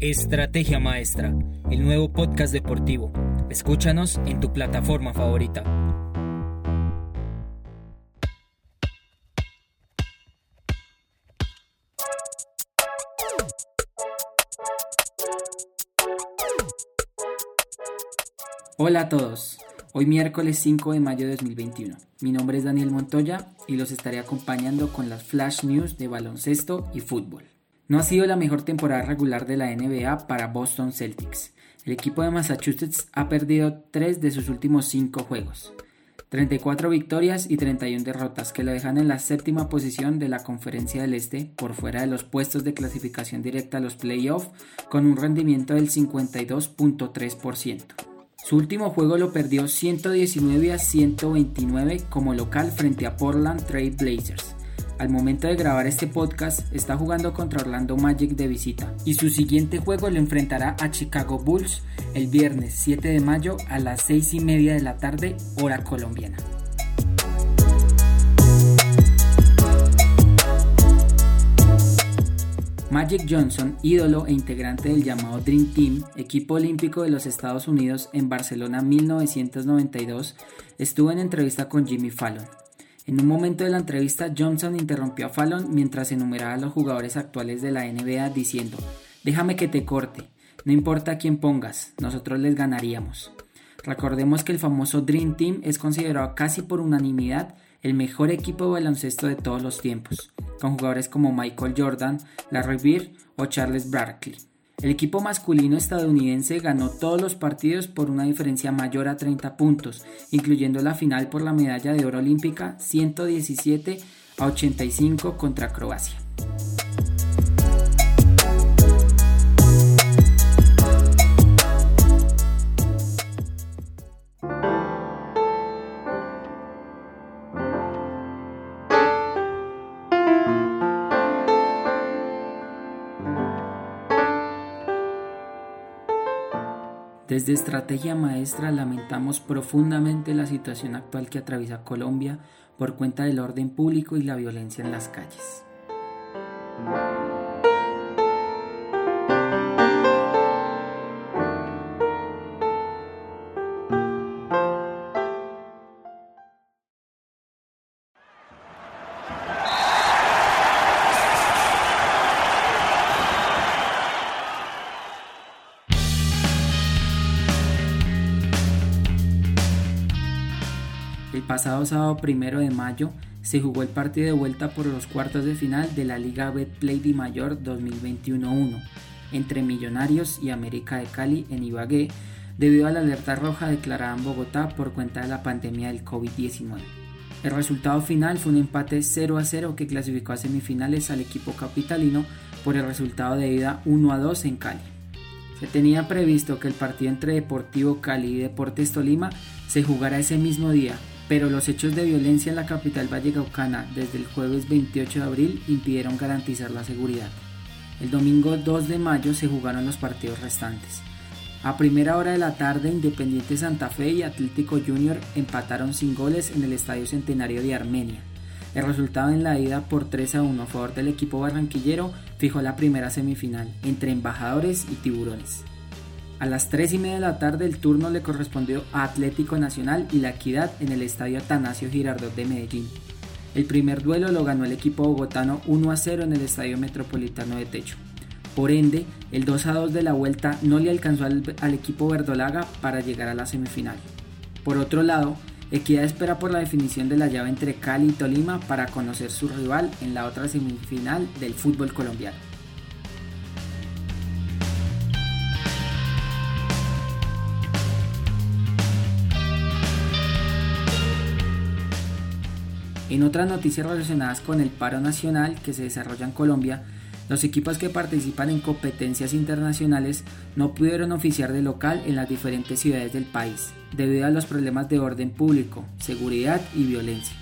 Estrategia Maestra, el nuevo podcast deportivo. Escúchanos en tu plataforma favorita. Hola a todos, hoy miércoles 5 de mayo de 2021. Mi nombre es Daniel Montoya y los estaré acompañando con las flash news de baloncesto y fútbol. No ha sido la mejor temporada regular de la NBA para Boston Celtics. El equipo de Massachusetts ha perdido 3 de sus últimos 5 juegos. 34 victorias y 31 derrotas que lo dejan en la séptima posición de la Conferencia del Este por fuera de los puestos de clasificación directa a los playoffs con un rendimiento del 52.3%. Su último juego lo perdió 119 a 129 como local frente a Portland Trail Blazers al momento de grabar este podcast está jugando contra Orlando Magic de visita y su siguiente juego lo enfrentará a Chicago Bulls el viernes 7 de mayo a las 6 y media de la tarde hora colombiana. Magic Johnson, ídolo e integrante del llamado Dream Team, equipo olímpico de los Estados Unidos en Barcelona 1992, estuvo en entrevista con Jimmy Fallon, en un momento de la entrevista, Johnson interrumpió a Fallon mientras enumeraba a los jugadores actuales de la NBA diciendo, déjame que te corte, no importa quién pongas, nosotros les ganaríamos. Recordemos que el famoso Dream Team es considerado casi por unanimidad el mejor equipo de baloncesto de todos los tiempos, con jugadores como Michael Jordan, Larry Bird o Charles Barkley. El equipo masculino estadounidense ganó todos los partidos por una diferencia mayor a 30 puntos, incluyendo la final por la medalla de oro olímpica 117 a 85 contra Croacia. Desde Estrategia Maestra lamentamos profundamente la situación actual que atraviesa Colombia por cuenta del orden público y la violencia en las calles. El pasado sábado primero de mayo se jugó el partido de vuelta por los cuartos de final de la Liga Betplay Di Mayor 2021-1 entre Millonarios y América de Cali en Ibagué debido a la alerta roja declarada en Bogotá por cuenta de la pandemia del COVID-19. El resultado final fue un empate 0 a 0 que clasificó a semifinales al equipo capitalino por el resultado de ida 1 a 2 en Cali. Se tenía previsto que el partido entre Deportivo Cali y Deportes Tolima se jugara ese mismo día, pero los hechos de violencia en la capital vallecaucana desde el jueves 28 de abril impidieron garantizar la seguridad. El domingo 2 de mayo se jugaron los partidos restantes. A primera hora de la tarde, Independiente Santa Fe y Atlético Junior empataron sin goles en el Estadio Centenario de Armenia. El resultado en la ida por 3 a 1 a favor del equipo barranquillero fijó la primera semifinal entre embajadores y tiburones. A las 3 y media de la tarde el turno le correspondió a Atlético Nacional y La Equidad en el estadio Atanasio Girardot de Medellín. El primer duelo lo ganó el equipo bogotano 1 a 0 en el estadio metropolitano de Techo. Por ende, el 2 a 2 de la vuelta no le alcanzó al, al equipo verdolaga para llegar a la semifinal. Por otro lado, Equidad espera por la definición de la llave entre Cali y Tolima para conocer su rival en la otra semifinal del fútbol colombiano. En otras noticias relacionadas con el paro nacional que se desarrolla en Colombia, los equipos que participan en competencias internacionales no pudieron oficiar de local en las diferentes ciudades del país, debido a los problemas de orden público, seguridad y violencia.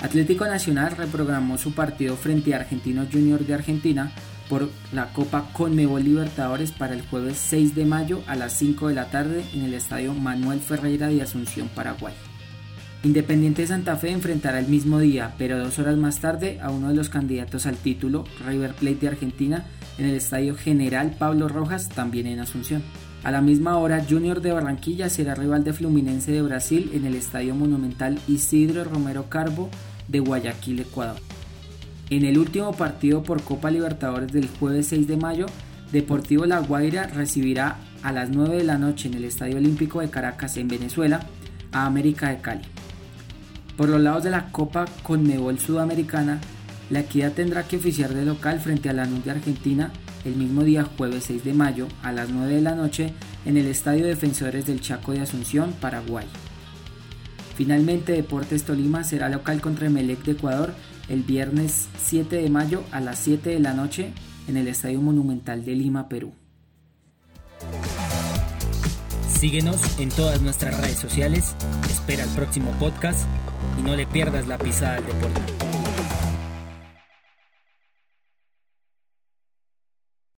Atlético Nacional reprogramó su partido frente a Argentinos Junior de Argentina por la Copa Conmebol Libertadores para el jueves 6 de mayo a las 5 de la tarde en el Estadio Manuel Ferreira de Asunción, Paraguay. Independiente de Santa Fe enfrentará el mismo día, pero dos horas más tarde, a uno de los candidatos al título, River Plate de Argentina, en el Estadio General Pablo Rojas, también en Asunción. A la misma hora, Junior de Barranquilla será rival de Fluminense de Brasil en el Estadio Monumental Isidro Romero Carbo de Guayaquil, Ecuador. En el último partido por Copa Libertadores del jueves 6 de mayo, Deportivo La Guaira recibirá a las 9 de la noche en el Estadio Olímpico de Caracas en Venezuela a América de Cali. Por los lados de la Copa Conmebol Sudamericana, la Equidad tendrá que oficiar de local frente a la de Argentina el mismo día jueves 6 de mayo a las 9 de la noche en el Estadio Defensores del Chaco de Asunción, Paraguay. Finalmente Deportes Tolima será local contra Emelec de Ecuador el viernes 7 de mayo a las 7 de la noche en el Estadio Monumental de Lima, Perú. Síguenos en todas nuestras redes sociales, espera el próximo podcast y no le pierdas la pisada del deporte.